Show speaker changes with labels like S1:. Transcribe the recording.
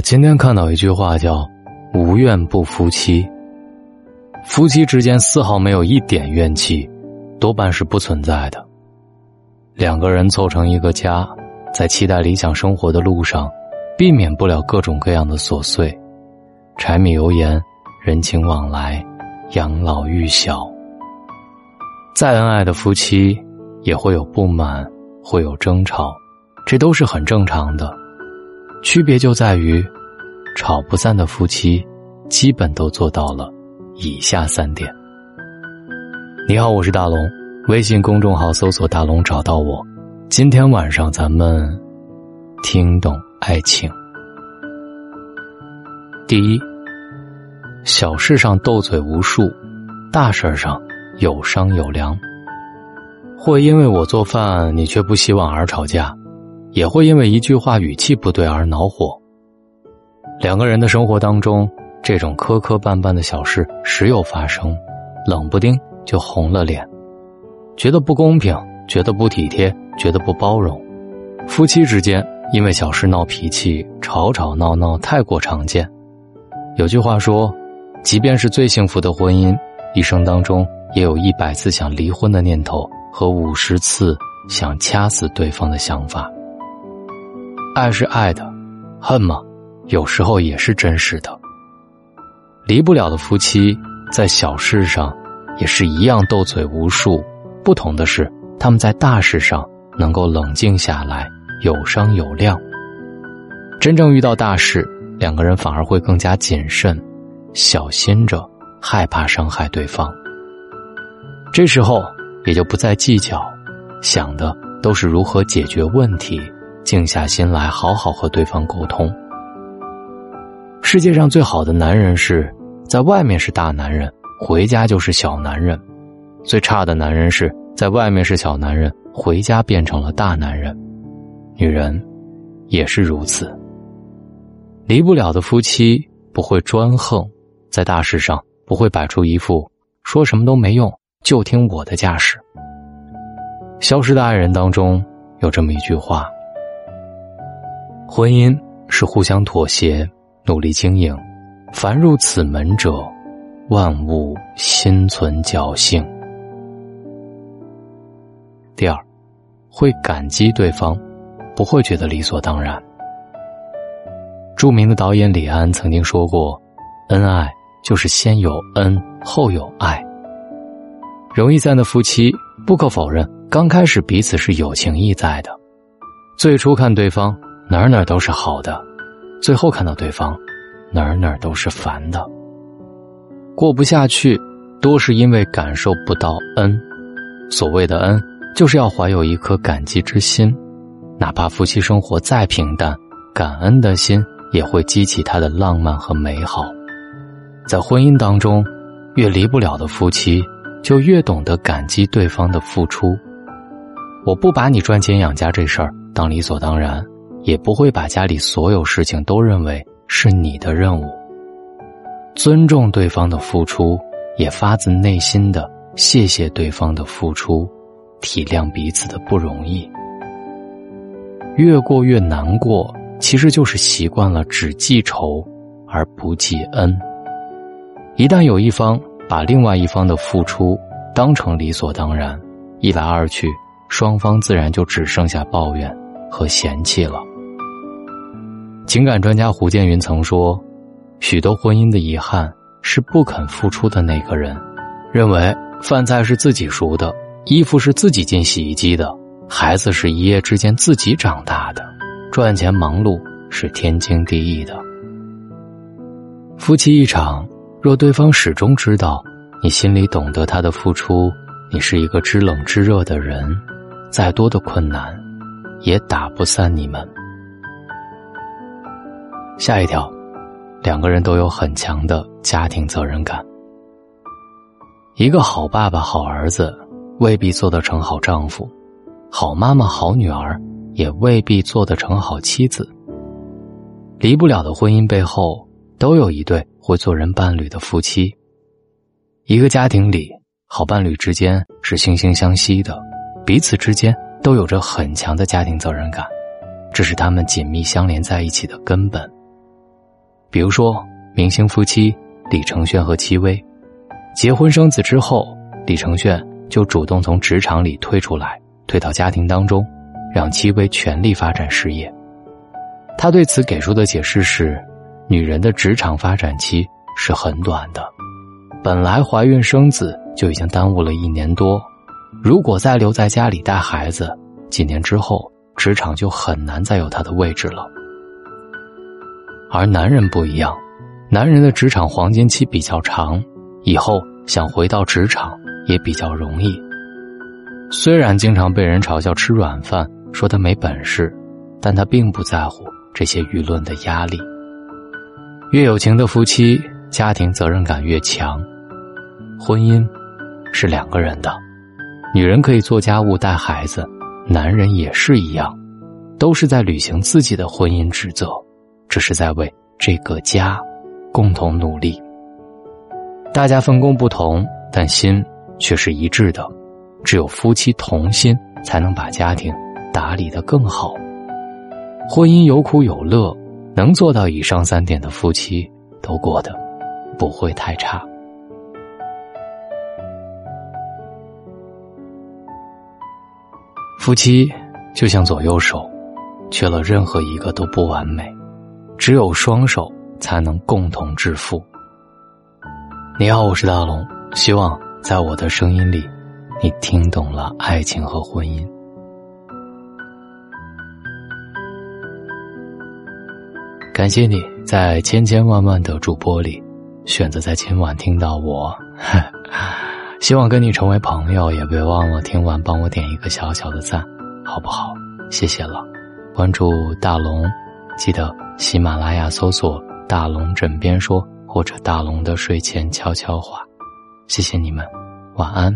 S1: 今天看到一句话叫“无怨不夫妻”。夫妻之间丝毫没有一点怨气，多半是不存在的。两个人凑成一个家，在期待理想生活的路上，避免不了各种各样的琐碎，柴米油盐、人情往来、养老育小。再恩爱的夫妻，也会有不满，会有争吵，这都是很正常的。区别就在于，吵不散的夫妻，基本都做到了以下三点。你好，我是大龙，微信公众号搜索“大龙”找到我。今天晚上咱们听懂爱情。第一，小事上斗嘴无数，大事上有商有量。或因为我做饭你却不洗碗而吵架。也会因为一句话语气不对而恼火。两个人的生活当中，这种磕磕绊绊的小事时有发生，冷不丁就红了脸，觉得不公平，觉得不体贴，觉得不包容。夫妻之间因为小事闹脾气，吵吵闹闹太过常见。有句话说，即便是最幸福的婚姻，一生当中也有一百次想离婚的念头和五十次想掐死对方的想法。爱是爱的，恨吗？有时候也是真实的。离不了的夫妻，在小事上也是一样斗嘴无数。不同的是，他们在大事上能够冷静下来，有商有量。真正遇到大事，两个人反而会更加谨慎，小心着，害怕伤害对方。这时候也就不再计较，想的都是如何解决问题。静下心来，好好和对方沟通。世界上最好的男人是在外面是大男人，回家就是小男人；最差的男人是在外面是小男人，回家变成了大男人。女人也是如此。离不了的夫妻不会专横，在大事上不会摆出一副说什么都没用，就听我的架势。消失的爱人当中有这么一句话。婚姻是互相妥协、努力经营，凡入此门者，万物心存侥幸。第二，会感激对方，不会觉得理所当然。著名的导演李安曾经说过：“恩爱就是先有恩，后有爱。”容易散的夫妻，不可否认，刚开始彼此是有情意在的，最初看对方。哪儿哪儿都是好的，最后看到对方，哪儿哪儿都是烦的。过不下去，多是因为感受不到恩。所谓的恩，就是要怀有一颗感激之心，哪怕夫妻生活再平淡，感恩的心也会激起他的浪漫和美好。在婚姻当中，越离不了的夫妻，就越懂得感激对方的付出。我不把你赚钱养家这事儿当理所当然。也不会把家里所有事情都认为是你的任务。尊重对方的付出，也发自内心的谢谢对方的付出，体谅彼此的不容易。越过越难过，其实就是习惯了只记仇而不记恩。一旦有一方把另外一方的付出当成理所当然，一来二去，双方自然就只剩下抱怨和嫌弃了。情感专家胡建云曾说：“许多婚姻的遗憾是不肯付出的那个人，认为饭菜是自己熟的，衣服是自己进洗衣机的，孩子是一夜之间自己长大的，赚钱忙碌是天经地义的。夫妻一场，若对方始终知道你心里懂得他的付出，你是一个知冷知热的人，再多的困难，也打不散你们。”下一条，两个人都有很强的家庭责任感。一个好爸爸、好儿子未必做得成好丈夫，好妈妈、好女儿也未必做得成好妻子。离不了的婚姻背后，都有一对会做人伴侣的夫妻。一个家庭里，好伴侣之间是惺惺相惜的，彼此之间都有着很强的家庭责任感，这是他们紧密相连在一起的根本。比如说明星夫妻李承铉和戚薇，结婚生子之后，李承铉就主动从职场里退出来，退到家庭当中，让戚薇全力发展事业。他对此给出的解释是：女人的职场发展期是很短的，本来怀孕生子就已经耽误了一年多，如果再留在家里带孩子，几年之后职场就很难再有她的位置了。而男人不一样，男人的职场黄金期比较长，以后想回到职场也比较容易。虽然经常被人嘲笑吃软饭，说他没本事，但他并不在乎这些舆论的压力。越有情的夫妻，家庭责任感越强。婚姻是两个人的，女人可以做家务带孩子，男人也是一样，都是在履行自己的婚姻职责。这是在为这个家共同努力。大家分工不同，但心却是一致的。只有夫妻同心，才能把家庭打理得更好。婚姻有苦有乐，能做到以上三点的夫妻，都过得不会太差。夫妻就像左右手，缺了任何一个都不完美。只有双手才能共同致富。你好，我是大龙，希望在我的声音里，你听懂了爱情和婚姻。感谢你在千千万万的主播里，选择在今晚听到我。希望跟你成为朋友，也别忘了听完帮我点一个小小的赞，好不好？谢谢了，关注大龙，记得。喜马拉雅搜索“大龙枕边说”或者“大龙的睡前悄悄话”，谢谢你们，晚安。